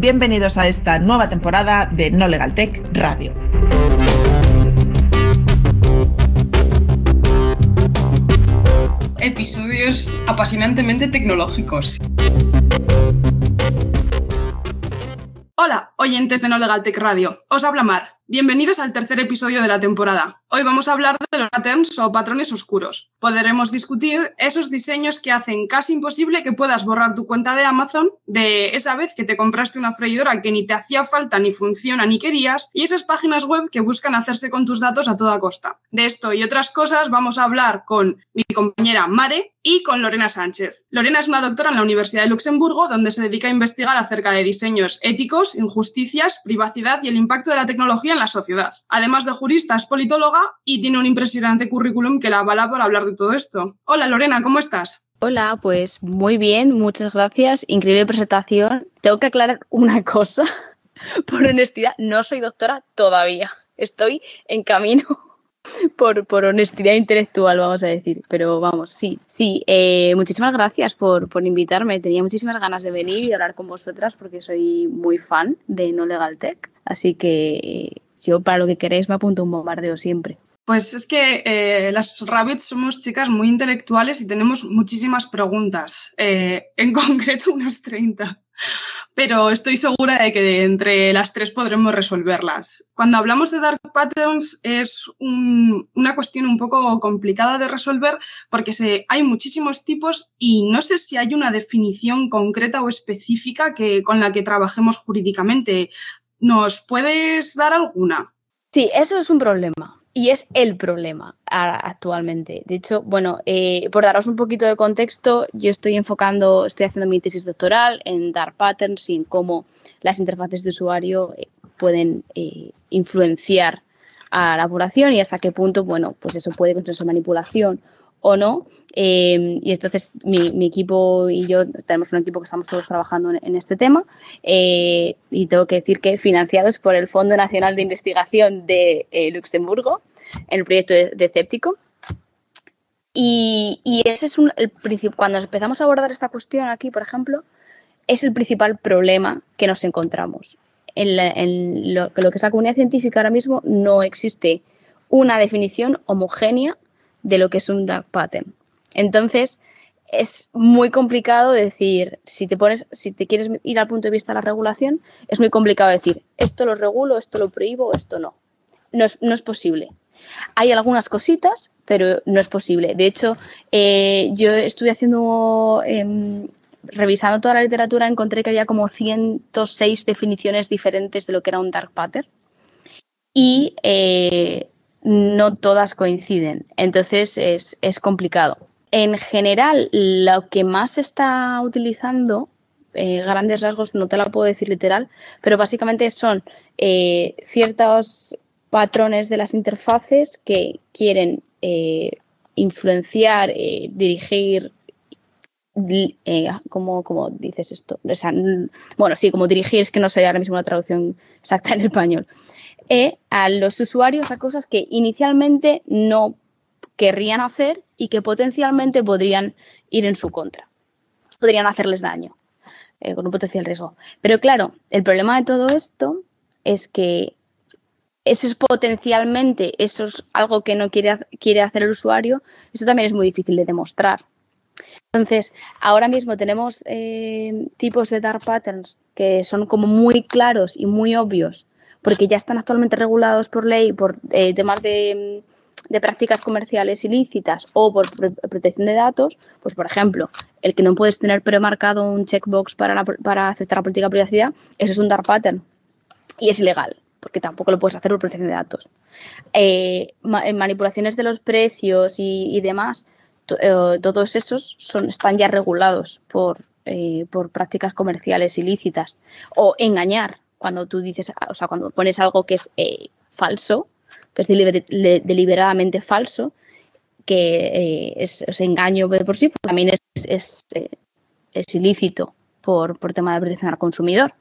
bienvenidos a esta nueva temporada de No Legal Tech Radio. Episodios apasionantemente tecnológicos. Hola, oyentes de No Legal Tech Radio. Os habla Mar. Bienvenidos al tercer episodio de la temporada. Hoy vamos a hablar de los patterns o patrones oscuros. Podremos discutir esos diseños que hacen casi imposible que puedas borrar tu cuenta de Amazon de esa vez que te compraste una freidora que ni te hacía falta, ni funciona, ni querías, y esas páginas web que buscan hacerse con tus datos a toda costa. De esto y otras cosas vamos a hablar con mi compañera Mare y con Lorena Sánchez. Lorena es una doctora en la Universidad de Luxemburgo donde se dedica a investigar acerca de diseños éticos, injusticias, privacidad y el impacto de la tecnología en la sociedad. Además de jurista, es politóloga y tiene un impresionante currículum que la avala para hablar de todo esto. Hola Lorena, ¿cómo estás? Hola, pues muy bien, muchas gracias. Increíble presentación. Tengo que aclarar una cosa. Por honestidad, no soy doctora todavía. Estoy en camino por, por, honestidad intelectual, vamos a decir. Pero vamos, sí, sí. Eh, muchísimas gracias por, por, invitarme. Tenía muchísimas ganas de venir y hablar con vosotras porque soy muy fan de No Legal Tech. Así que yo para lo que queréis me apunto un bombardeo siempre. Pues es que eh, las Rabbits somos chicas muy intelectuales y tenemos muchísimas preguntas, eh, en concreto unas 30. Pero estoy segura de que entre las tres podremos resolverlas. Cuando hablamos de Dark Patterns es una cuestión un poco complicada de resolver porque se, hay muchísimos tipos y no sé si hay una definición concreta o específica que, con la que trabajemos jurídicamente. ¿Nos puedes dar alguna? Sí, eso es un problema. Y es el problema actualmente. De hecho, bueno, eh, por daros un poquito de contexto, yo estoy enfocando, estoy haciendo mi tesis doctoral en dar patterns y en cómo las interfaces de usuario eh, pueden eh, influenciar a la población y hasta qué punto, bueno, pues eso puede considerarse manipulación o no. Em, y entonces mi, equipo y yo tenemos un equipo que estamos todos trabajando en, este tema eh, y tengo que decir que financiados por el Fondo Nacional de Investigación de eh, Luxemburgo el proyecto de, de Y, y, ese es un, el cuando empezamos a abordar esta cuestión aquí, por ejemplo, es el principal problema que nos encontramos. En, en lo, lo que es la comunidad científica ahora mismo no existe una definición homogénea de lo que es un dark pattern. Entonces, es muy complicado decir, si te pones, si te quieres ir al punto de vista de la regulación, es muy complicado decir, esto lo regulo, esto lo prohíbo, esto no. No es, posible. Hay algunas cositas, pero no es posible. De hecho, eh, yo estuve haciendo, em, revisando toda la literatura, encontré que había como 106 definiciones diferentes de lo que era un dark pattern. Y eh, no todas coinciden. Entonces es, complicado. En general, lo que más se está utilizando, eh, grandes rasgos, no te la puedo decir literal, pero básicamente son eh, ciertos patrones de las interfaces que quieren eh, influenciar, dirigir, ¿cómo, dices esto? bueno, sí, como dirigir, es que no sé ahora mismo la traducción exacta en español e a los usuarios a cosas que inicialmente no querrían hacer y que potencialmente podrían ir en su contra, podrían hacerles daño eh, con un potencial riesgo. Pero claro, el problema de todo esto es que eso es potencialmente, eso es algo que no quiere, quiere hacer el usuario, eso también es muy difícil de demostrar. Entonces, ahora mismo tenemos eh, tipos de dark patterns que son como muy claros y muy obvios porque ya están actualmente regulados por ley por eh, temas de, prácticas comerciales ilícitas o por protección de datos, pues por ejemplo, el que no puedes tener premarcado un checkbox para, para aceptar la política de privacidad, eso es un dark pattern y es ilegal porque tampoco lo puedes hacer por protección de datos. Eh, eh, manipulaciones de los precios y, demás, todos esos son, están ya regulados por, por prácticas comerciales ilícitas. O engañar, cuando tú dices, o sea, cuando pones algo que es eh, falso, que es deliberadamente falso, que eh, es, engaño por sí, pues también es, eh, es, ilícito por, por, tema de protección al consumidor.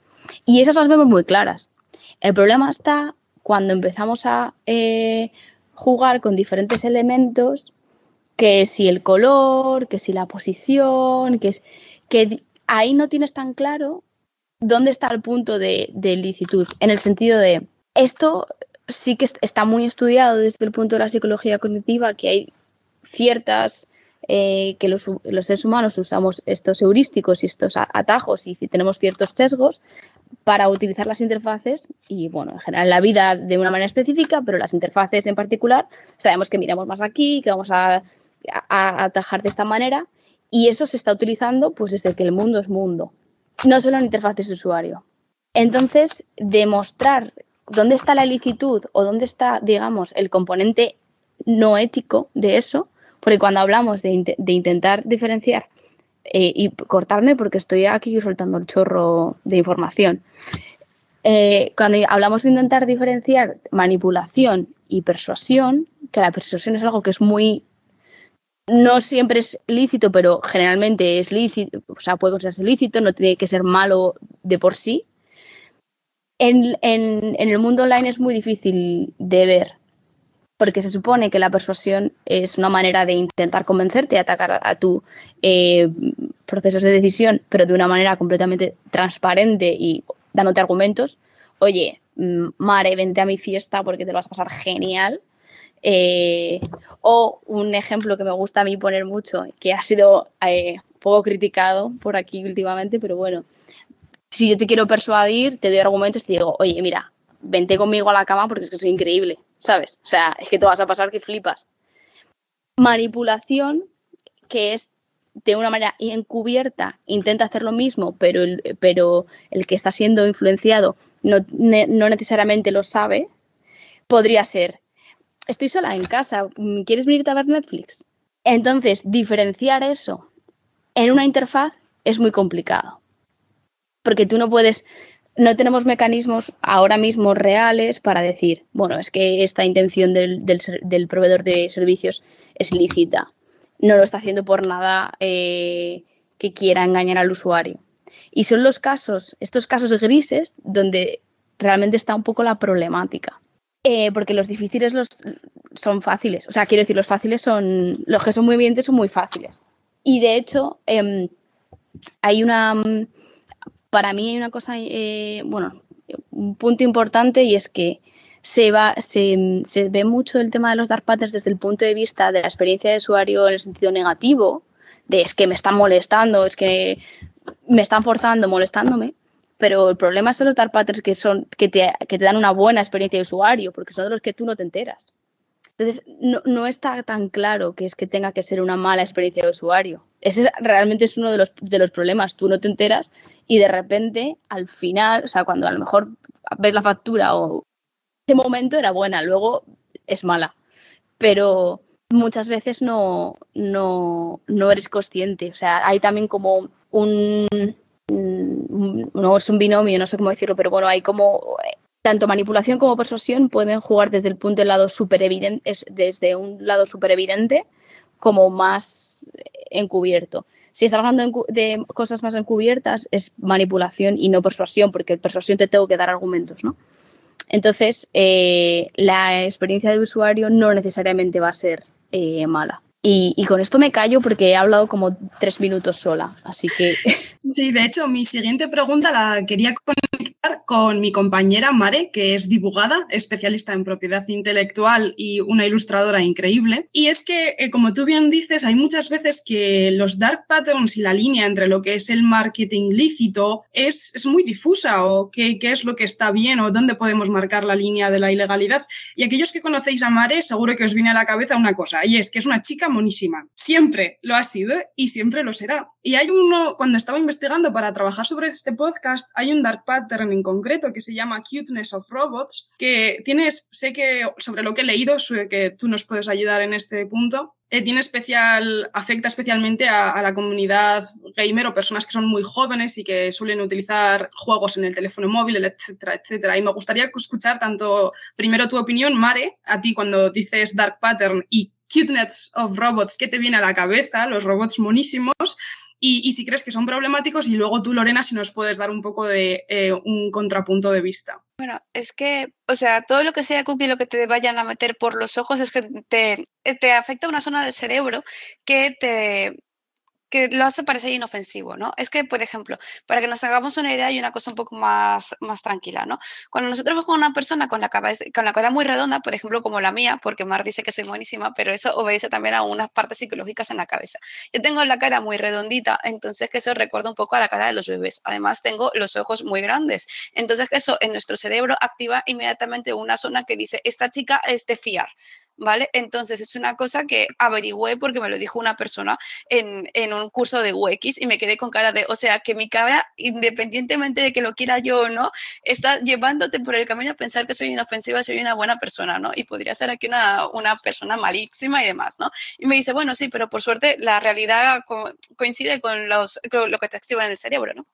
Y esas las vemos muy claras. El problema está cuando empezamos a jugar con diferentes elementos, que si el color, que si la posición, que es que ahí no tienes tan claro ¿dónde está el punto de, licitud? En el sentido de, esto sí que está muy estudiado desde el punto de la psicología cognitiva, que hay ciertas eh, que los, seres humanos usamos estos heurísticos y estos atajos y tenemos ciertos sesgos para utilizar las interfaces y, bueno, en general la vida de una manera específica, pero las interfaces en particular, sabemos que miramos más aquí, que vamos a, atajar de esta manera y eso se está utilizando pues desde que el mundo es mundo, no solo en interfaces de usuario. Entonces, demostrar dónde está la ilicitud o dónde está, digamos, el componente no ético de eso, porque cuando hablamos de, intentar diferenciar, eh, y cortarme porque estoy aquí soltando el chorro de información, eh, cuando hablamos de intentar diferenciar manipulación y persuasión, que la persuasión es algo que es muy no siempre es lícito, pero generalmente es lícito, o sea, puede considerarse lícito, no tiene que ser malo de por sí. En, en, el mundo online es muy difícil de ver porque se supone que la persuasión es una manera de intentar convencerte y atacar a, tu eh, procesos de decisión, pero de una manera completamente transparente y dándote argumentos. Oye, mm, Mare, vente a mi fiesta porque te lo vas a pasar genial. Eh, o un ejemplo que me gusta a mí poner mucho, que ha sido eh, poco criticado por aquí últimamente, pero bueno, si yo te quiero persuadir, te doy argumentos y te digo, oye, mira, vente conmigo a la cama porque es que soy increíble. ¿sabes? O sea, es que te vas a pasar que flipas. Manipulación, que es de una manera encubierta, intenta hacer lo mismo, pero el, pero el que está siendo influenciado no, necesariamente lo sabe, podría ser, estoy sola en casa, ¿quieres venirte a ver Netflix? Entonces, diferenciar eso en una interfaz es muy complicado, porque tú no puedes no tenemos mecanismos ahora mismo reales para decir, bueno, es que esta intención del, proveedor de servicios es lícita. No lo está haciendo por nada eh, que quiera engañar al usuario. Y son los casos, estos casos grises, donde realmente está un poco la problemática. Eh, porque los difíciles los, son fáciles. O sea, quiero decir, los fáciles son. Los que son muy evidentes son muy fáciles. Y de hecho, em, hay una para mí hay una cosa, eh, bueno, un punto importante y es que se, va, se, ve mucho el tema de los dark patterns desde el punto de vista de la experiencia de usuario en el sentido negativo, de es que me están molestando, es que me están forzando, molestándome. Pero el problema son los dark patterns que, son, que, te, que te dan una buena experiencia de usuario, porque son de los que tú no te enteras. Entonces, no, no, está tan claro que es que tenga que ser una mala experiencia de usuario. Ese realmente es uno de los, de los problemas. Tú no te enteras y de repente, al final, o sea, cuando a lo mejor ves la factura o ese momento era buena, luego es mala. Pero muchas veces no, no, no eres consciente. O sea, hay también como un, no es un binomio, no sé cómo decirlo, pero bueno, hay como tanto manipulación como persuasión pueden jugar desde el punto del lado super evidente, desde un lado súper evidente como más encubierto. Si estás hablando de cosas más encubiertas, es manipulación y no persuasión, porque persuasión te tengo que dar argumentos, ¿no? Entonces, eh, la experiencia de usuario no necesariamente va a ser eh, mala. Y, y, con esto me callo porque he hablado como tres minutos sola, así que... Sí, de hecho, mi siguiente pregunta la quería conectar con mi compañera Mare, que es dibujada, especialista en propiedad intelectual y una ilustradora increíble. Y es que, eh, como tú bien dices, hay muchas veces que los dark patterns y la línea entre lo que es el marketing lícito es, es muy difusa o qué, qué es lo que está bien o dónde podemos marcar la línea de la ilegalidad. Y aquellos que conocéis a Mare, seguro que os viene a la cabeza una cosa, y es que es una chica monísima. Siempre lo ha sido y siempre lo será. Y hay uno, cuando estaba investigando para trabajar sobre este podcast, hay un dark pattern en concreto que se llama Cuteness of Robots, que tienes, sé que sobre lo que he leído, que tú nos puedes ayudar en este punto, eh, tiene especial, afecta especialmente a, la comunidad gamer o personas que son muy jóvenes y que suelen utilizar juegos en el teléfono móvil, etcétera, etcétera. Y me gustaría escuchar tanto primero tu opinión, Mare, a ti cuando dices Dark Pattern y Cuteness of Robots, ¿qué te viene a la cabeza? Los robots monísimos y, si crees que son problemáticos y luego tú, Lorena, si nos puedes dar un poco de eh, un contrapunto de vista. Bueno, es que, o sea, todo lo que sea cookie, lo que te vayan a meter por los ojos es que te, te afecta una zona del cerebro que te que lo hace parecer inofensivo, ¿no? Es que, por ejemplo, para que nos hagamos una idea y una cosa un poco más, más tranquila, ¿no? Cuando nosotros vemos con una persona con la, cabeza, con la cara muy redonda, por ejemplo, como la mía, porque Mar dice que soy buenísima, pero eso obedece también a unas partes psicológicas en la cabeza. Yo tengo la cara muy redondita, entonces que eso recuerda un poco a la cara de los bebés. Además, tengo los ojos muy grandes. Entonces, eso en nuestro cerebro activa inmediatamente una zona que dice, esta chica es de fiar. ¿Vale? Entonces es una cosa que averigüé porque me lo dijo una persona en, en, un curso de UX y me quedé con cara de, o sea, que mi cara, independientemente de que lo quiera yo o no, está llevándote por el camino a pensar que soy inofensiva, soy una buena persona, ¿no? Y podría ser aquí una, una persona malísima y demás, ¿no? Y me dice, bueno, sí, pero por suerte la realidad co coincide con, los, lo que te activa en el cerebro, ¿no?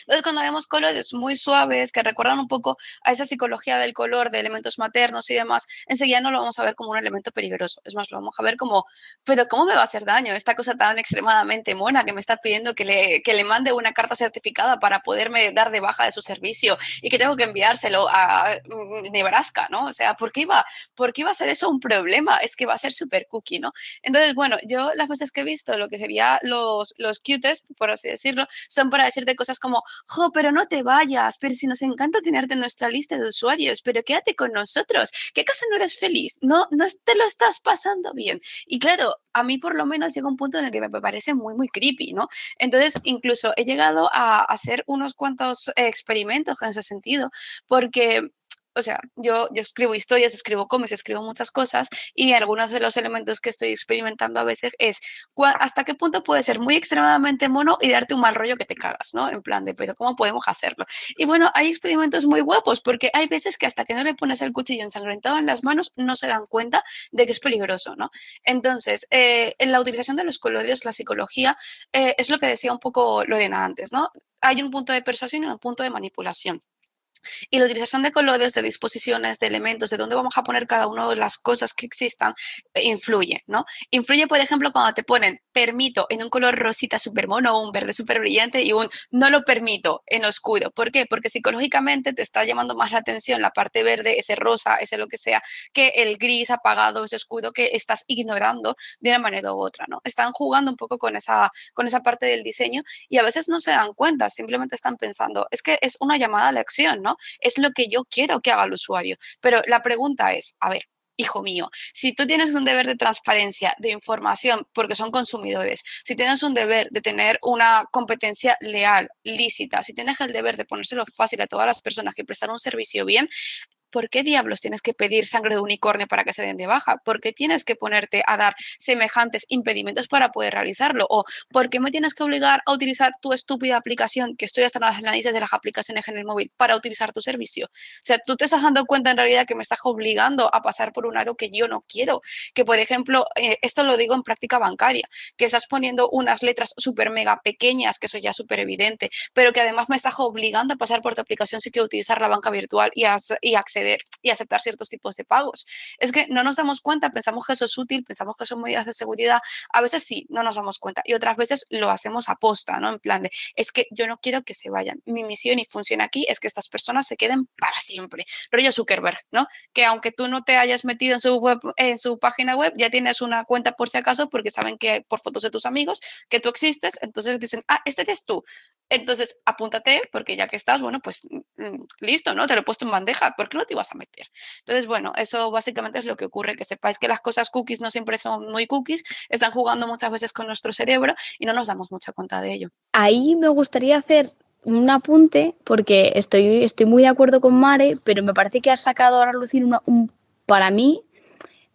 Entonces, cuando vemos colores muy suaves que recuerdan un poco a esa psicología del color, de elementos maternos y demás, enseguida no lo vamos a ver como un elemento peligroso. Es más, lo vamos a ver como, pero ¿cómo me va a hacer daño esta cosa tan extremadamente mona que me está pidiendo que le, que le mande una carta certificada para poderme dar de baja de su servicio y que tengo que enviárselo a mm, Nebraska, ¿no? O sea, ¿por qué iba, por qué iba a ser eso un problema? Es que va a ser súper cookie, ¿no? Entonces, bueno, yo las veces que he visto lo que sería los, los Q-test, por así decirlo, son para decirte cosas como, jo, pero no te vayas, pero si nos encanta tenerte en nuestra lista de usuarios, pero quédate con nosotros, ¿qué acaso no eres feliz? No, no te lo estás pasando bien. Y claro, a mí por lo menos llega un punto en el que me parece muy, muy creepy, ¿no? Entonces, incluso he llegado a hacer unos cuantos experimentos en ese sentido, porque o sea, yo, yo escribo historias, escribo cómics, escribo muchas cosas y algunos de los elementos que estoy experimentando a veces es hasta qué punto puede ser muy extremadamente mono y darte un mal rollo que te cagas, ¿no? En plan de, pero ¿cómo podemos hacerlo? Y bueno, hay experimentos muy guapos porque hay veces que hasta que no le pones el cuchillo ensangrentado en las manos no se dan cuenta de que es peligroso, ¿no? Entonces, eh, en la utilización de los colores, la psicología, eh, es lo que decía un poco lo de antes, ¿no? Hay un punto de persuasión y un punto de manipulación. Y la utilización de colores, de disposiciones, de elementos, de dónde vamos a poner cada una de las cosas que existan, eh, influye, ¿no? Influye, por ejemplo, cuando te ponen permito en un color rosita súper mono un verde súper brillante y un no lo permito en oscuro. ¿Por qué? Porque psicológicamente te está llamando más la atención la parte verde, ese rosa, ese lo que sea, que el gris apagado, ese oscuro que estás ignorando de una manera u otra, ¿no? Están jugando un poco con esa, con esa parte del diseño y a veces no se dan cuenta, simplemente están pensando, es que es una llamada a la acción, ¿no? Es lo que yo quiero que haga el usuario. Pero la pregunta es, a ver, hijo mío, si tú tienes un deber de transparencia, de información, porque son consumidores, si tienes un deber de tener una competencia leal, lícita, si tienes el deber de ponérselo fácil a todas las personas que prestan un servicio bien, ¿por qué diablos tienes que pedir sangre de unicornio para que se den de baja? ¿Por qué tienes que ponerte a dar semejantes impedimentos para poder realizarlo? ¿O por qué me tienes que obligar a utilizar tu estúpida aplicación, que estoy hasta en las narices de las aplicaciones en el móvil, para utilizar tu servicio? O sea, tú te estás dando cuenta en realidad que me estás obligando a pasar por un lado que yo no quiero. Que, por ejemplo, eh, esto lo digo en práctica bancaria, que estás poniendo unas letras súper mega pequeñas, que eso ya es súper evidente, pero que además me estás obligando a pasar por tu aplicación si quiero utilizar la banca virtual y, y acceder y aceptar ciertos tipos de pagos. Es que no nos damos cuenta, pensamos que eso es útil, pensamos que son medidas de seguridad. A veces sí, no nos damos cuenta y otras veces lo hacemos a posta, ¿no? En plan de, es que yo no quiero que se vayan. Mi misión y función aquí es que estas personas se queden para siempre. Rollo Zuckerberg, ¿no? Que aunque tú no te hayas metido en su, web, en su página web, ya tienes una cuenta por si acaso porque saben que por fotos de tus amigos que tú existes, entonces dicen, ah, este eres tú. Entonces, apúntate, porque ya que estás, bueno, pues mm, listo, ¿no? Te lo he puesto en bandeja, ¿por qué no te ibas a meter? Entonces, bueno, eso básicamente es lo que ocurre, que sepáis que las cosas cookies no siempre son muy cookies, están jugando muchas veces con nuestro cerebro y no nos damos mucha cuenta de ello. Ahí me gustaría hacer un apunte, porque estoy, estoy muy de acuerdo con Mare, pero me parece que has sacado a relucir una, un, para mí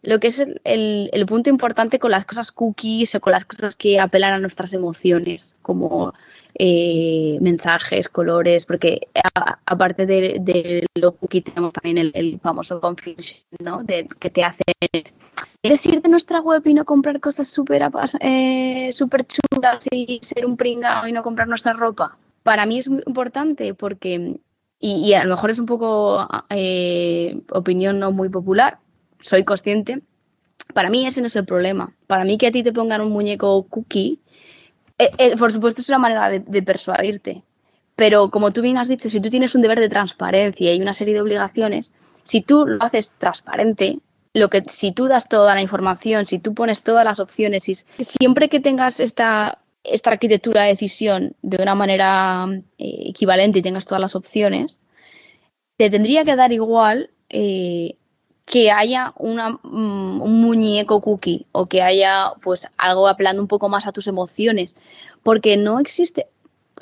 lo que es el, el, punto importante con las cosas cookies o con las cosas que apelan a nuestras emociones, como eh, mensajes, colores, porque aparte de, de, lo cookie tenemos también el, el famoso confusion, ¿no? De, que te hace... ¿Quieres ir de nuestra web y no comprar cosas súper eh, super chulas y ser un pringao y no comprar nuestra ropa? Para mí es muy importante porque, y, y a lo mejor es un poco eh, opinión no muy popular, soy consciente, para mí ese no es el problema. Para mí que a ti te pongan un muñeco cookie, eh, eh, por supuesto es una manera de, persuadirte. Pero como tú bien has dicho, si tú tienes un deber de transparencia y una serie de obligaciones, si tú lo haces transparente, lo que si tú das toda la información, si tú pones todas las opciones, y siempre que tengas esta esta arquitectura de decisión de una manera eh, equivalente y tengas todas las opciones, te tendría que dar igual que haya una, mm, un muñeco cookie o que haya pues algo apelando un poco más a tus emociones, porque no existe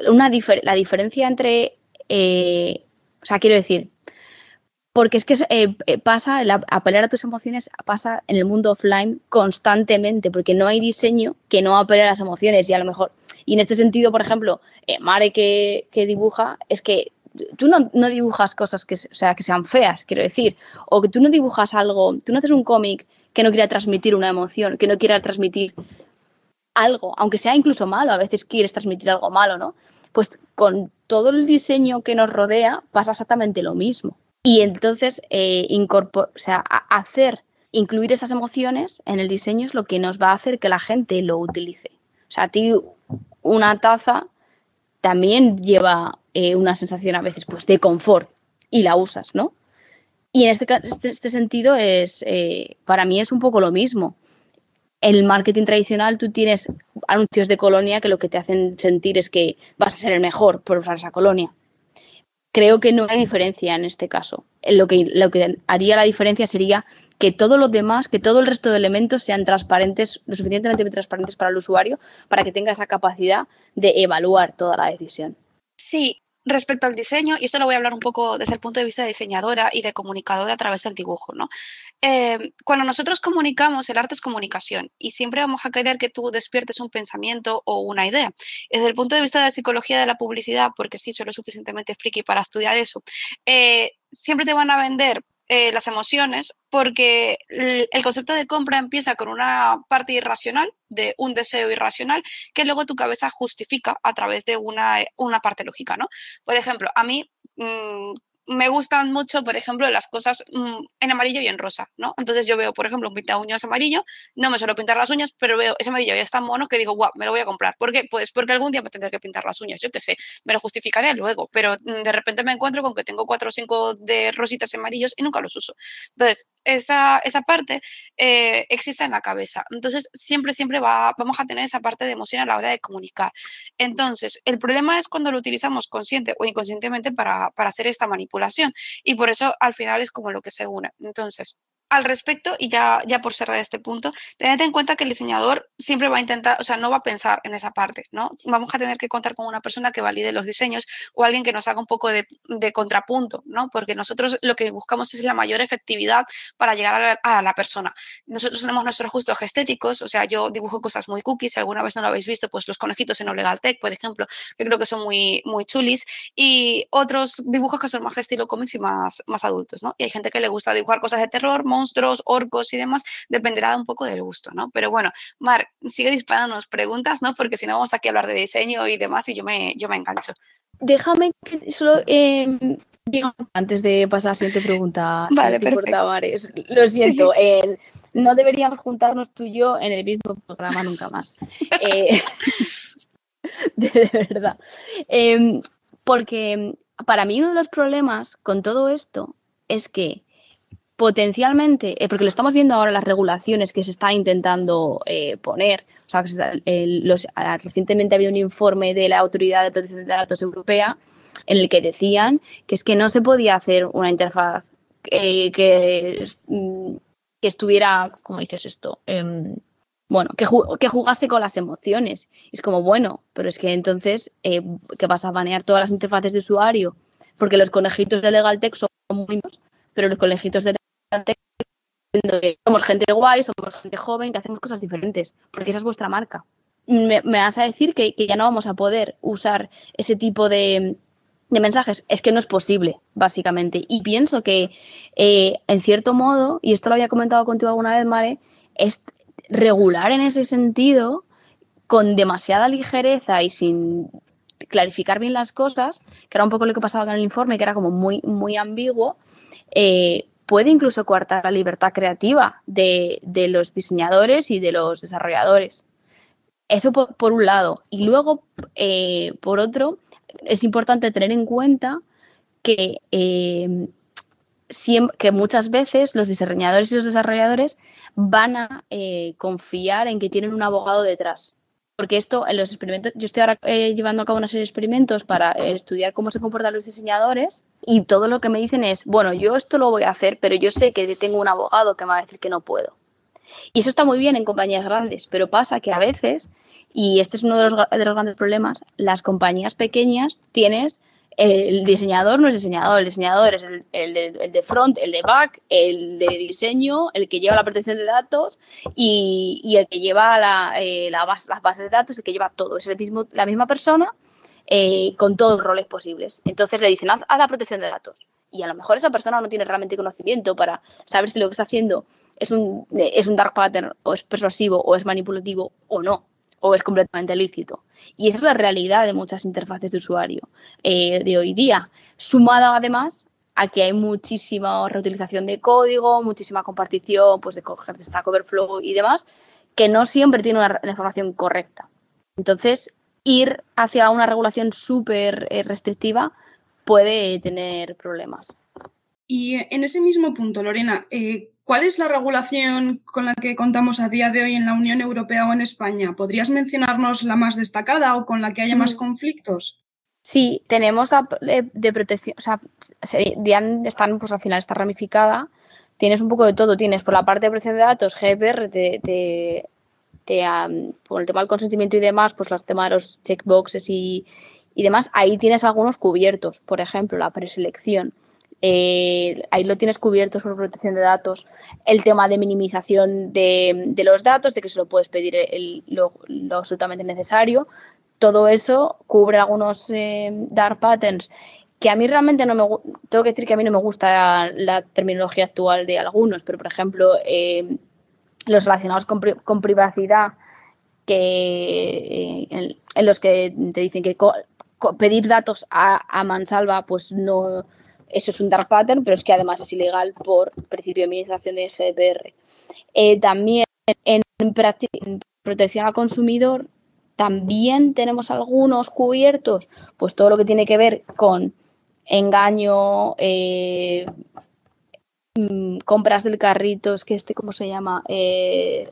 una la diferencia entre, eh, o sea, quiero decir, porque es que eh, eh, pasa, el apelar a tus emociones pasa en el mundo offline constantemente, porque no hay diseño que no apele a las emociones y a lo mejor, y en este sentido, por ejemplo, Mare que dibuja, es que tú no, dibujas cosas que, sea, que sean feas, quiero decir, o que tú no dibujas algo, tú no haces un cómic que no quiera transmitir una emoción, que no quiera transmitir algo, aunque sea incluso malo, a veces quieres transmitir algo malo, ¿no? Pues con todo el diseño que nos rodea pasa exactamente lo mismo. Y entonces, eh, o sea, hacer, incluir esas emociones en el diseño es lo que nos va a hacer que la gente lo utilice. O sea, a ti una taza también lleva eh, una sensación a veces pues, de confort y la usas, ¿no? Y en este, este, este sentido es, eh, para mí es un poco lo mismo. El marketing tradicional, tú tienes anuncios de colonia que lo que te hacen sentir es que vas a ser el mejor por usar esa colonia. Creo que no hay diferencia en este caso. Lo que, lo que haría la diferencia sería que todos los demás, que todo el resto de elementos sean transparentes, lo suficientemente transparentes para el usuario, para que tenga esa capacidad de evaluar toda la decisión. Sí, respecto al diseño, y esto lo voy a hablar un poco desde el punto de vista de diseñadora y de comunicadora a través del dibujo, ¿no? Eh, cuando nosotros comunicamos, el arte es comunicación y siempre vamos a querer que tú despiertes un pensamiento o una idea. Desde el punto de vista de la psicología de la publicidad, porque sí soy lo suficientemente friki para estudiar eso, eh, siempre te van a vender eh, las emociones porque el concepto de compra empieza con una parte irracional, de un deseo irracional, que luego tu cabeza justifica a través de una, una parte lógica, ¿no? Por ejemplo, a mí mm, me gustan mucho, por ejemplo, las cosas mm, en amarillo y en rosa, ¿no? Entonces yo veo, por ejemplo, un pinta uñas amarillo, no me suelo pintar las uñas, pero veo ese amarillo y es tan mono que digo, guau, me lo voy a comprar. ¿Por qué? Pues porque algún día me tendré que pintar las uñas, yo qué sé, me lo justificaré luego, pero mm, de repente me encuentro con que tengo cuatro o cinco de rositas amarillos y nunca los uso. Entonces, esa, esa parte eh, existe en la cabeza. Entonces, siempre, siempre va, vamos a tener esa parte de emoción a la hora de comunicar. Entonces, el problema es cuando lo utilizamos consciente o inconscientemente para, para hacer esta manipulación. Y por eso, al final, es como lo que se une. Entonces, al respecto, y ya, ya por cerrar este punto, tened en cuenta que el diseñador siempre va a intentar, o sea, no va a pensar en esa parte, ¿no? Vamos a tener que contar con una persona que valide los diseños o alguien que nos haga un poco de, de contrapunto, ¿no? Porque nosotros lo que buscamos es la mayor efectividad para llegar a la, a la, persona. Nosotros tenemos nuestros gustos estéticos, o sea, yo dibujo cosas muy cookies, si alguna vez no lo habéis visto, pues los conejitos en Olegal Tech, por ejemplo, que creo que son muy, muy chulis, y otros dibujos que son más estilo cómics y más, más adultos, ¿no? Y hay gente que le gusta dibujar cosas de terror, monstruos, orcos y demás, dependerá un poco del gusto, ¿no? Pero bueno, Mar, sigue disparándonos preguntas, ¿no? Porque si no vamos aquí a hablar de diseño y demás y yo me, yo me engancho. Déjame que solo eh, antes de pasar a la siguiente pregunta. Vale, perfecto. Lo siento, no deberíamos juntarnos tú y yo en el mismo programa nunca más. eh, de, verdad. Eh, porque para mí uno de los problemas con todo esto es que potencialmente, eh, porque lo estamos viendo ahora las regulaciones que se están intentando eh, poner, o sea, los, recientemente había un informe de la Autoridad de Protección de Datos Europea en el que decían que es que no se podía hacer una interfaz eh, que, mm, que, estuviera, ¿cómo dices esto? Em, bueno, que, que, jugase con las emociones. Y es como, bueno, pero es que entonces, eh, ¿qué vas a banear todas las interfaces de usuario? Porque los conejitos de LegalTech son muy pero los conejitos de somos gente guay, somos gente joven, que hacemos cosas diferentes, porque esa es vuestra marca. Me, vas a decir que, ya no vamos a poder usar ese tipo de, mensajes. Es que no es posible, básicamente. Y pienso que, eh, en cierto modo, y esto lo había comentado contigo alguna vez, Mare, es regular en ese sentido con demasiada ligereza y sin clarificar bien las cosas, que era un poco lo que pasaba con el informe, que era como muy, muy ambiguo, eh, puede incluso coartar la libertad creativa de, los diseñadores y de los desarrolladores. Eso por, un lado. Y luego, eh, por otro, es importante tener en cuenta que, eh, que muchas veces los diseñadores y los desarrolladores van a eh, confiar en que tienen un abogado detrás. Porque esto en los experimentos, yo estoy ahora eh, llevando a cabo una serie de experimentos para eh, estudiar cómo se comportan los diseñadores y todo lo que me dicen es, bueno, yo esto lo voy a hacer, pero yo sé que tengo un abogado que me va a decir que no puedo. Y eso está muy bien en compañías grandes, pero pasa que a veces, y este es uno de los, de los grandes problemas, las compañías pequeñas tienes el diseñador no es diseñador, el diseñador es el, de, front, el de back, el de diseño, el que lleva la protección de datos y, el que lleva la, eh, las bases de datos, el que lleva todo. Es el mismo, la misma persona eh, con todos los roles posibles. Entonces le dicen, haz, la protección de datos. Y a lo mejor esa persona no tiene realmente conocimiento para saber si lo que está haciendo es un, es un dark pattern o es persuasivo o es manipulativo o no o es completamente lícito. Y esa es la realidad de muchas interfaces de usuario eh, de hoy día, sumada además a que hay muchísima reutilización de código, muchísima compartición pues, de coger de Stack Overflow y demás, que no siempre tiene una, información correcta. Entonces, ir hacia una regulación súper eh, restrictiva puede tener problemas. Y en ese mismo punto, Lorena, eh, ¿Cuál es la regulación con la que contamos a día de hoy en la Unión Europea o en España? ¿Podrías mencionarnos la más destacada o con la que haya más mm. conflictos? Sí, tenemos de, protección, o sea, están, pues al final está ramificada. Tienes un poco de todo. Tienes por la parte de protección de datos, GDPR, te, por el tema del consentimiento y demás, pues los temas de los checkboxes y, y demás, ahí tienes algunos cubiertos. Por ejemplo, la preselección eh, ahí lo tienes cubierto por protección de datos, el tema de minimización de, los datos, de que se lo puedes pedir lo, absolutamente necesario. Todo eso cubre algunos eh, dark patterns que a mí realmente no me tengo que decir que a mí no me gusta la, terminología actual de algunos, pero por ejemplo eh, los relacionados con, privacidad que en, los que te dicen que pedir datos a, a mansalva pues no eso es un dark pattern, pero es que además es ilegal por principio de administración de GDPR. Eh, también en, protección al consumidor también tenemos algunos cubiertos, pues todo lo que tiene que ver con engaño, eh, mm, compras del carrito, es que este, ¿cómo se llama? Eh,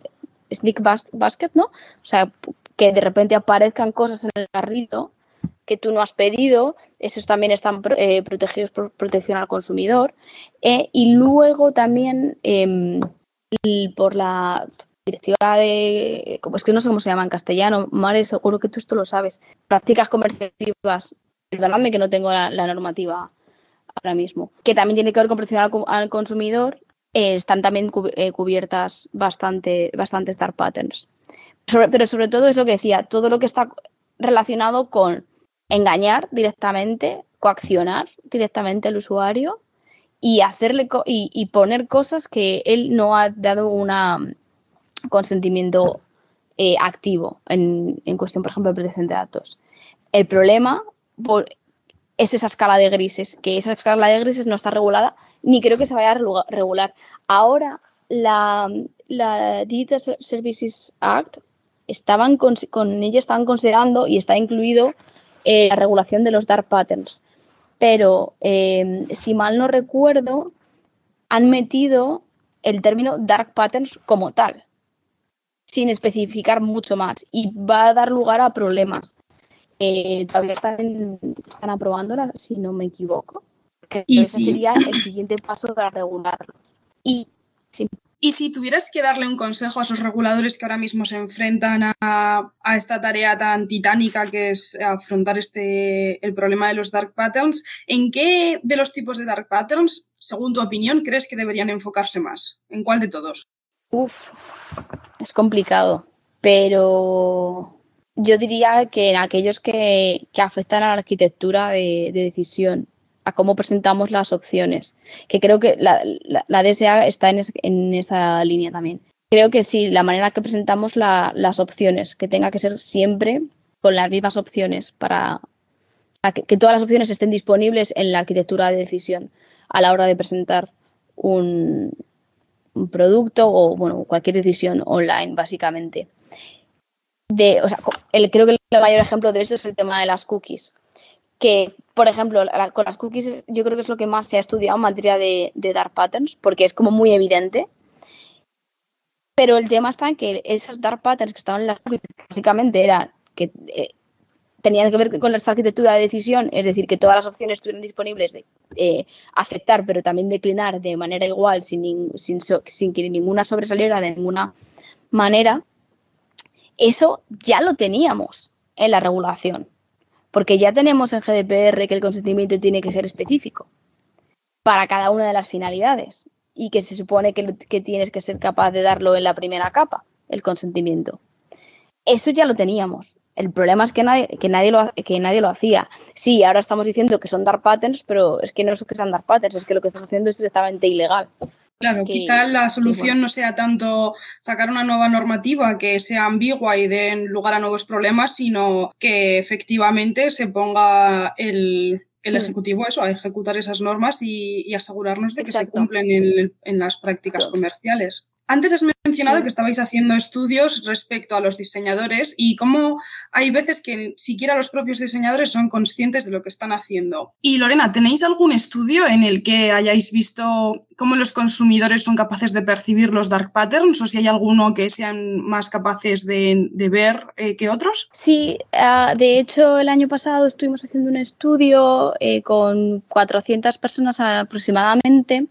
sneak basket, ¿no? O sea, que de repente aparezcan cosas en el carrito que tú no has pedido, esos también están eh, protegidos por protección al consumidor. Eh, y luego también em, por la directiva de, es que no sé cómo se llama en castellano, Mare, seguro que tú esto lo sabes, prácticas comerciales, perdóname que no tengo la, normativa ahora mismo, que también tiene que ver con protección al, consumidor, eh, están también cubiertas bastante, bastantes dark patterns. pero sobre todo es lo que decía, todo lo que está relacionado con engañar directamente, coaccionar directamente al usuario y hacerle y, poner cosas que él no ha dado un consentimiento eh, activo en, cuestión, por ejemplo, de protección de datos. El problema es esa escala de grises, que esa escala de grises no está regulada ni creo que se vaya a regular. Ahora, la, la Digital Services Act estaban con, con ella estaban considerando y está incluido eh, la regulación de los dark patterns. Pero em, si mal no recuerdo, han metido el término dark patterns como tal, sin especificar mucho más, y va a dar lugar a problemas. Eh, todavía están, están aprobándola, si no me equivoco. Que ese sería el siguiente paso para regularlos. Y y si tuvieras que darle un consejo a esos reguladores que ahora mismo se enfrentan a, esta tarea tan titánica que es afrontar este, el problema de los dark patterns, ¿en qué de los tipos de dark patterns, según tu opinión, crees que deberían enfocarse más? ¿En cuál de todos? Uf, es complicado, pero yo diría que en aquellos que, afectan a la arquitectura de decisión a cómo presentamos las opciones, que creo que la, la, DSA está en, esa línea también. Creo que sí, la manera que presentamos las opciones, que tenga que ser siempre con las mismas opciones para, que, todas las opciones estén disponibles en la arquitectura de decisión a la hora de presentar un, un producto o bueno, cualquier decisión online, básicamente. De, o sea, el, creo que el mayor ejemplo de esto es el tema de las cookies que, por ejemplo, con las cookies yo creo que es lo que más se ha estudiado en materia de, dark patterns, porque es como muy evidente. Pero el tema está en que esas dark patterns que estaban en las cookies, básicamente eran que eh, tenían que ver con la arquitectura de decisión, es decir, que todas las opciones estuvieran disponibles de eh, aceptar, pero también declinar de manera igual, sin, sin, sin que ninguna sobresaliera de ninguna manera, eso ya lo teníamos en la regulación, porque ya tenemos en GDPR que el consentimiento tiene que ser específico para cada una de las finalidades y que se supone que, que tienes que ser capaz de darlo en la primera capa, el consentimiento. Eso ya lo teníamos. El problema es que nadie, que nadie, lo, que nadie lo hacía. Sí, ahora estamos diciendo que son dark patterns, pero es que no es que sean dark patterns, es que lo que estás haciendo es directamente ilegal. Claro, quizá la solución no sea tanto sacar una nueva normativa que sea ambigua y den lugar a nuevos problemas, sino que efectivamente se ponga el, el Ejecutivo eso, a ejecutar esas normas y, asegurarnos de que se cumplen en, las prácticas comerciales. Antes has mencionado que estabais haciendo estudios respecto a los diseñadores y cómo hay veces que siquiera los propios diseñadores son conscientes de lo que están haciendo. Y Lorena, ¿tenéis algún estudio en el que hayáis visto cómo los consumidores son capaces de percibir los dark patterns o si hay alguno que sean más capaces de, ver eh, que otros? Sí, ah, de hecho el año pasado estuvimos haciendo un estudio eh, con 400 personas aproximadamente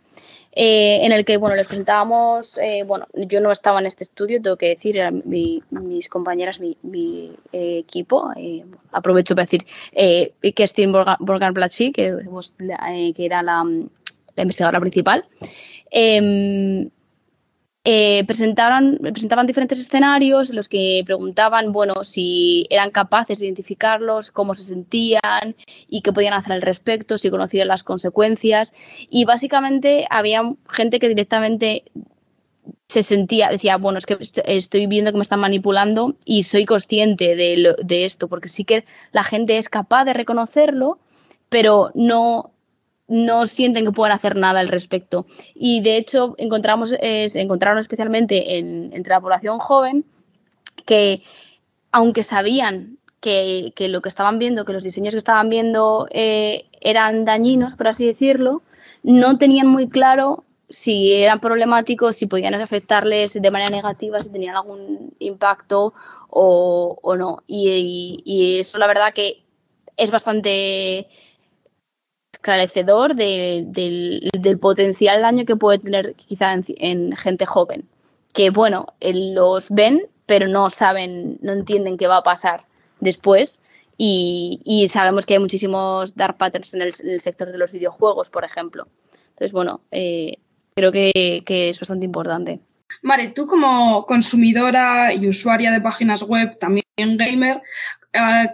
eh, en el que bueno, les presentábamos, eh, bueno, yo no estaba en este estudio, tengo que decir, eran mis compañeras, mi, eh, equipo, aprovecho para decir, que Steve Borgan Platzi, que, que era la, la investigadora principal, em, eh, presentaban, presentaban diferentes escenarios en los que preguntaban, bueno, si eran capaces de identificarlos, cómo se sentían y qué podían hacer al respecto, si conocían las consecuencias. Y básicamente había gente que directamente se sentía, decía, bueno, es que estoy viendo que me están manipulando y soy consciente de, de esto, porque sí que la gente es capaz de reconocerlo, pero no, no sienten que puedan hacer nada al respecto. Y de hecho encontramos, encontraron especialmente entre la población joven que aunque sabían que, lo que estaban viendo, que los diseños que estaban viendo eh, eran dañinos, por así decirlo, no tenían muy claro si eran problemáticos, si podían afectarles de manera negativa, si tenían algún impacto o, no. y, eso la verdad que es bastante esclarecedor del, potencial daño que puede tener quizá en, gente joven, que bueno, los ven, pero no saben, no entienden qué va a pasar después. Y, sabemos que hay muchísimos dark patterns en el, sector de los videojuegos, por ejemplo. Entonces, bueno, eh, creo que, que es bastante importante. Mare, tú como consumidora y usuaria de páginas web, también gamer,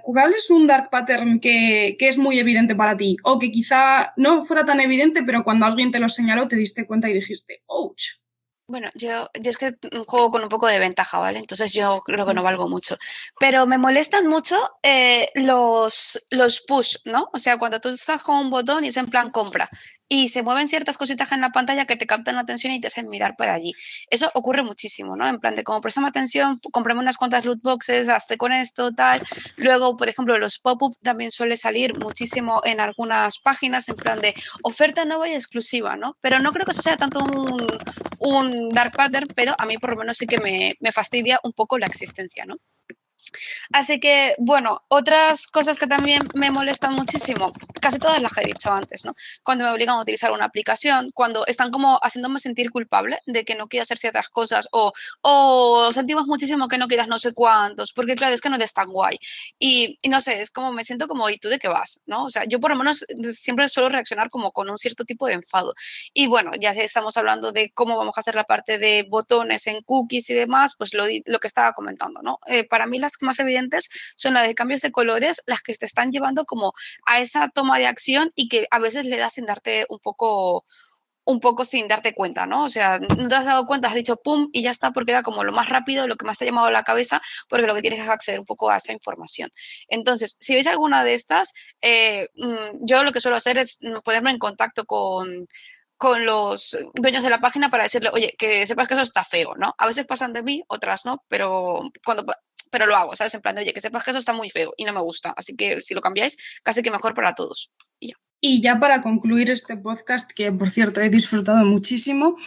¿cuál es un dark pattern que, es muy evidente para ti? O que quizá no fuera tan evidente, pero cuando alguien te lo señaló te diste cuenta y dijiste, ouch. Bueno, yo, yo es que juego con un poco de ventaja, ¿vale? Entonces yo creo que no valgo mucho. Pero me molestan mucho eh, los, los push, ¿no? O sea, cuando tú estás con un botón y es en plan compra y se mueven ciertas cositas en la pantalla que te captan la atención y te hacen mirar por allí. Eso ocurre muchísimo, ¿no? En plan de como prestame atención, comprame unas cuantas loot boxes, hazte con esto, tal. Luego, por ejemplo, los pop-up también suele salir muchísimo en algunas páginas, en plan de oferta nueva y exclusiva, ¿no? Pero no creo que eso sea tanto un, un dark pattern, pero a mí por lo menos sí que me, me fastidia un poco la existencia, ¿no? Así que, bueno, otras cosas que también me molestan muchísimo, casi todas las que he dicho antes, ¿no? Cuando me obligan a utilizar una aplicación, cuando están como haciéndome sentir culpable de que no quiero hacer ciertas cosas o, o sentimos muchísimo que no quieras no sé cuántos, porque claro, es que no eres tan guay. Y, y, no sé, es como me siento como, ¿y tú de qué vas? ¿No? O sea, yo por lo menos siempre suelo reaccionar como con un cierto tipo de enfado. Y bueno, ya estamos hablando de cómo vamos a hacer la parte de botones en cookies y demás, pues lo, lo que estaba comentando, ¿no? Eh, para mí las más evidentes son las de cambios de colores, las que te están llevando como a esa toma de acción y que a veces le das sin darte un poco un poco sin darte cuenta, ¿no? O sea, no te has dado cuenta, has dicho pum y ya está, porque era como lo más rápido, lo que más te ha llamado a la cabeza, porque lo que quieres es acceder un poco a esa información. Entonces, si veis alguna de estas, eh, mm, yo lo que suelo hacer es ponerme en contacto con, con los dueños de la página para decirle, oye, que sepas que eso está feo, ¿no? A veces pasan de mí, otras no, pero cuando pero lo hago, ¿sabes? En plan de, oye, que sepas que eso está muy feo y no me gusta, así que si lo cambiáis, casi que mejor para todos. Y ya para concluir este podcast, que por cierto he disfrutado muchísimo,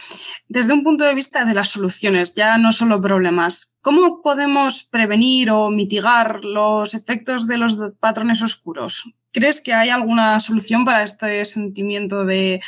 desde un punto de vista de las soluciones, ya no solo problemas, ¿cómo podemos prevenir o mitigar los efectos de los patrones oscuros? ¿Crees que hay alguna solución para este sentimiento de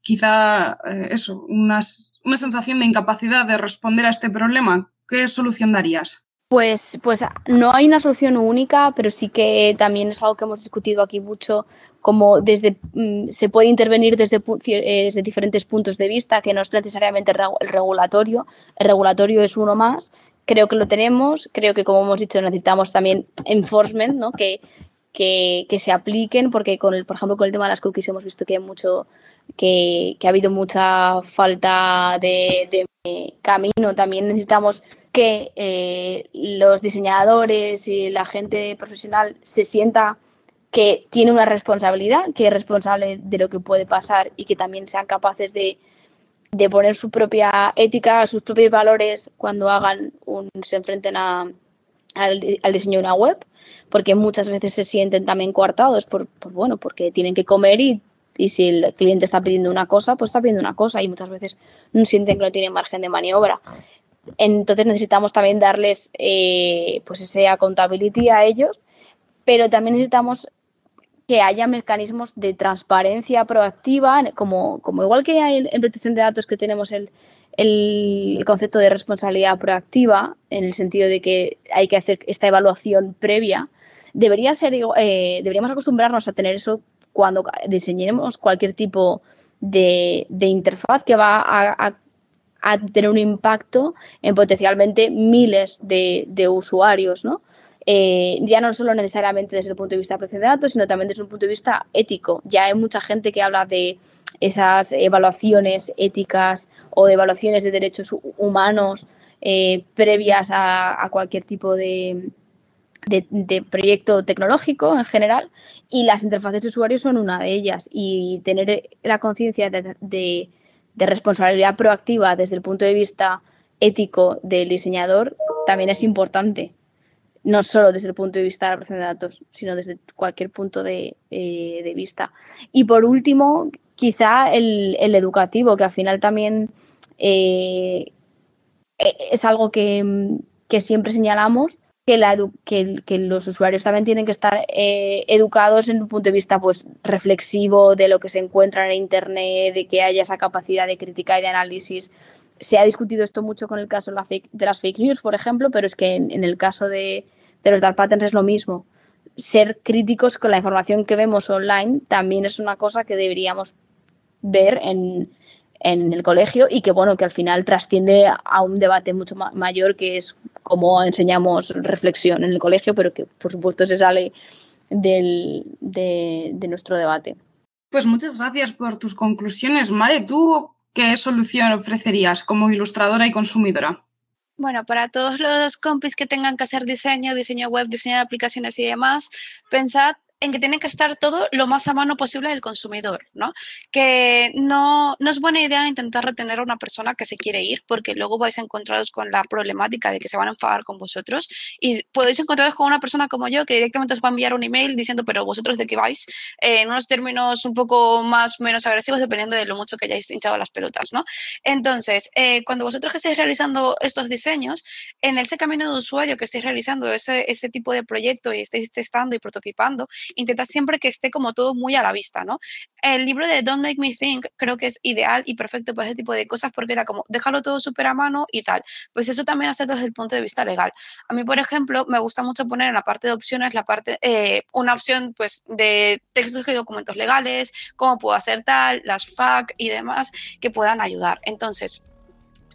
quizá eh, eso, una, una sensación de incapacidad de responder a este problema? ¿Qué solución darías? Pues, pues no hay una solución única, pero sí que también es algo que hemos discutido aquí mucho, como desde mm, se puede intervenir desde, eh, desde, diferentes puntos de vista, que no es necesariamente el regulatorio, el regulatorio es uno más, creo que lo tenemos, creo que como hemos dicho necesitamos también enforcement, ¿no? que, que, que se apliquen, porque con el, por ejemplo con el tema de las cookies hemos visto que hay mucho, que, que ha habido mucha falta de, de camino, también necesitamos que eh, los diseñadores y la gente profesional se sienta que tiene una responsabilidad, que es responsable de lo que puede pasar y que también sean capaces de, de poner su propia ética, sus propios valores cuando hagan un, se enfrenten a, al, diseño de una web, porque muchas veces se sienten también coartados por, por bueno, porque tienen que comer y, y, si el cliente está pidiendo una cosa, pues está pidiendo una cosa y muchas veces no sienten que no tienen margen de maniobra. Entonces necesitamos también darles eh, pues ese accountability a ellos, pero también necesitamos que haya mecanismos de transparencia proactiva, como, como igual que hay en protección de datos que tenemos el, el concepto de responsabilidad proactiva, en el sentido de que hay que hacer esta evaluación previa, debería ser, eh, deberíamos acostumbrarnos a tener eso cuando diseñemos cualquier tipo de, de interfaz que va a, a a tener un impacto en potencialmente miles de, usuarios, ¿no? Eh, ya no solo necesariamente desde el punto de vista de protección de datos, sino también desde un punto de vista ético. Ya hay mucha gente que habla de esas evaluaciones éticas o de evaluaciones de derechos humanos eh, previas a, cualquier tipo de, proyecto tecnológico en general y las interfaces de usuarios son una de ellas y tener la conciencia de responsabilidad proactiva desde el punto de vista ético del diseñador también es importante. No solo desde el punto de vista de la protección de datos, sino desde cualquier punto de, eh, vista. Y por último, quizá el, educativo, que al final también eh, e, es algo que, que siempre señalamos, que, la que, que, los usuarios también tienen que estar eh, educados en un punto de vista pues, reflexivo de lo que se encuentra en Internet, de que haya esa capacidad de crítica y de análisis. Se ha discutido esto mucho con el caso de las fake news, por ejemplo, pero es que en, el caso de, de los dark patterns es lo mismo. Ser críticos con la información que vemos online también es una cosa que deberíamos ver en, en el colegio y que bueno que al final trasciende a un debate mucho mayor que es cómo enseñamos reflexión en el colegio, pero que por supuesto se sale del, de, de nuestro debate. Pues muchas gracias por tus conclusiones. Mare, ¿tú qué solución ofrecerías como ilustradora y consumidora? Bueno, para todos los compis que tengan que hacer diseño, diseño web, diseño de aplicaciones y demás, pensad en que tiene que estar todo lo más a mano posible del consumidor, ¿no? Que no, no es buena idea intentar retener a una persona que se quiere ir porque luego vais encontrados con la problemática de que se van a enfadar con vosotros y podéis encontraros con una persona como yo que directamente os va a enviar un email diciendo pero vosotros de qué vais en unos términos un poco más menos agresivos dependiendo de lo mucho que hayáis hinchado las pelotas, ¿no? Entonces, eh, cuando vosotros que estéis realizando estos diseños, en ese camino de usuario que estéis realizando ese, ese tipo de proyecto y estéis testando y prototipando, intenta siempre que esté como todo muy a la vista, ¿no? El libro de Don't Make Me Think creo que es ideal y perfecto para ese tipo de cosas porque da como, déjalo todo súper a mano y tal. Pues eso también hace desde el punto de vista legal. A mí, por ejemplo, me gusta mucho poner en la parte de opciones la parte, eh, una opción pues de textos y documentos legales, cómo puedo hacer tal, las FAQ y demás que puedan ayudar. Entonces,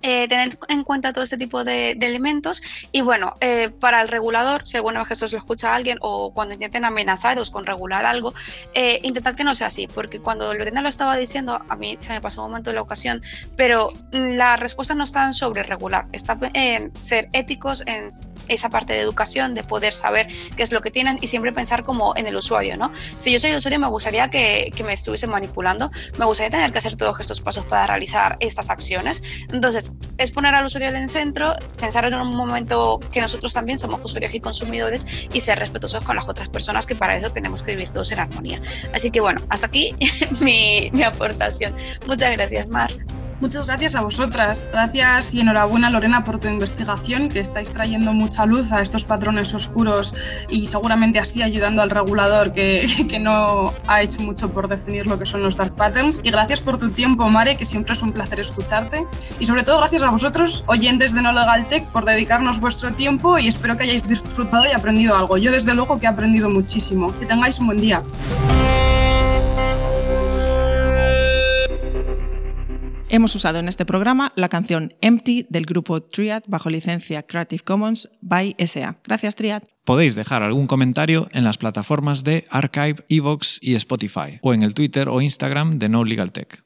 eh, tener en cuenta todo ese tipo de, elementos y bueno, eh, para el regulador, si alguna vez esto se lo escucha a alguien o cuando intenten amenazaros con regular algo, eh, intentad que no sea así, porque cuando Lorena lo estaba diciendo, a mí se me pasó un momento en la ocasión, pero la respuesta no está en sobre regular, está en ser éticos, en esa parte de educación, de poder saber qué es lo que tienen y siempre pensar como en el usuario, ¿no? Si yo soy el usuario, me gustaría que, que me estuviese manipulando, me gustaría tener que hacer todos estos pasos para realizar estas acciones. Entonces, es poner al usuario en el centro, pensar en un momento que nosotros también somos usuarios y consumidores y ser respetuosos con las otras personas, que para eso tenemos que vivir todos en armonía. Así que bueno, hasta aquí mi, mi aportación. Muchas gracias, Mar. Muchas gracias a vosotras. Gracias y enhorabuena Lorena por tu investigación, que estáis trayendo mucha luz a estos patrones oscuros y seguramente así ayudando al regulador que, que, no ha hecho mucho por definir lo que son los dark patterns. Y gracias por tu tiempo, Mare, que siempre es un placer escucharte. Y sobre todo gracias a vosotros, oyentes de No Legal Tech, por dedicarnos vuestro tiempo y espero que hayáis disfrutado y aprendido algo. Yo desde luego que he aprendido muchísimo. Que tengáis un buen día. Hemos usado en este programa la canción Empty del grupo Triad bajo licencia Creative Commons by SA. Gracias, Triad. Podéis dejar algún comentario en las plataformas de Archive, Evox y Spotify, o en el Twitter o Instagram de No Legal Tech.